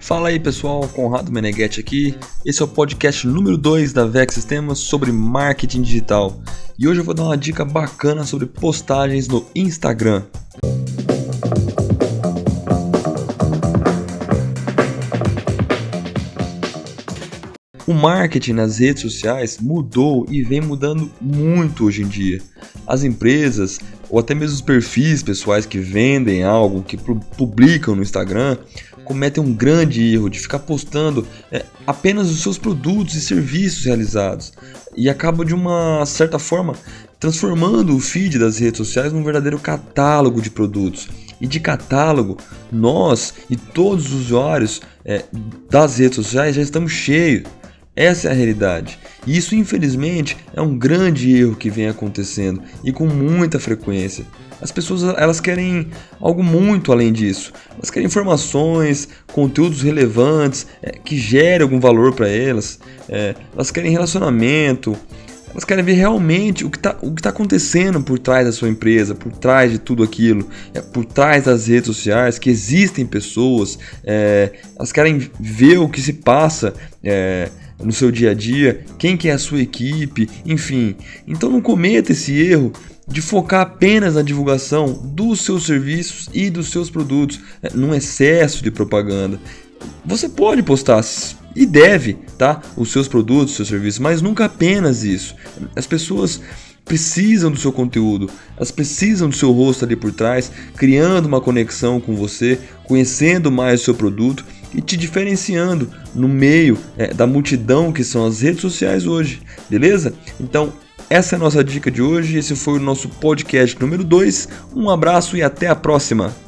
Fala aí pessoal, Conrado Meneghetti aqui. Esse é o podcast número 2 da VEX Sistemas sobre marketing digital. E hoje eu vou dar uma dica bacana sobre postagens no Instagram. O marketing nas redes sociais mudou e vem mudando muito hoje em dia. As empresas ou até mesmo os perfis pessoais que vendem algo, que publicam no Instagram, cometem um grande erro de ficar postando é, apenas os seus produtos e serviços realizados e acabam de uma certa forma transformando o feed das redes sociais num verdadeiro catálogo de produtos. E de catálogo, nós e todos os usuários é, das redes sociais já estamos cheios. Essa é a realidade. E isso, infelizmente, é um grande erro que vem acontecendo e com muita frequência. As pessoas elas querem algo muito além disso. Elas querem informações, conteúdos relevantes é, que gerem algum valor para elas. É, elas querem relacionamento. Elas querem ver realmente o que está tá acontecendo por trás da sua empresa, por trás de tudo aquilo, é, por trás das redes sociais, que existem pessoas. É, elas querem ver o que se passa. No seu dia a dia, quem que é a sua equipe, enfim. Então não cometa esse erro de focar apenas na divulgação dos seus serviços e dos seus produtos, né, num excesso de propaganda. Você pode postar e deve, tá? Os seus produtos, os seus serviços, mas nunca apenas isso. As pessoas precisam do seu conteúdo, elas precisam do seu rosto ali por trás, criando uma conexão com você, conhecendo mais o seu produto e te diferenciando no meio é, da multidão que são as redes sociais hoje, beleza? Então, essa é a nossa dica de hoje. Esse foi o nosso podcast número 2. Um abraço e até a próxima!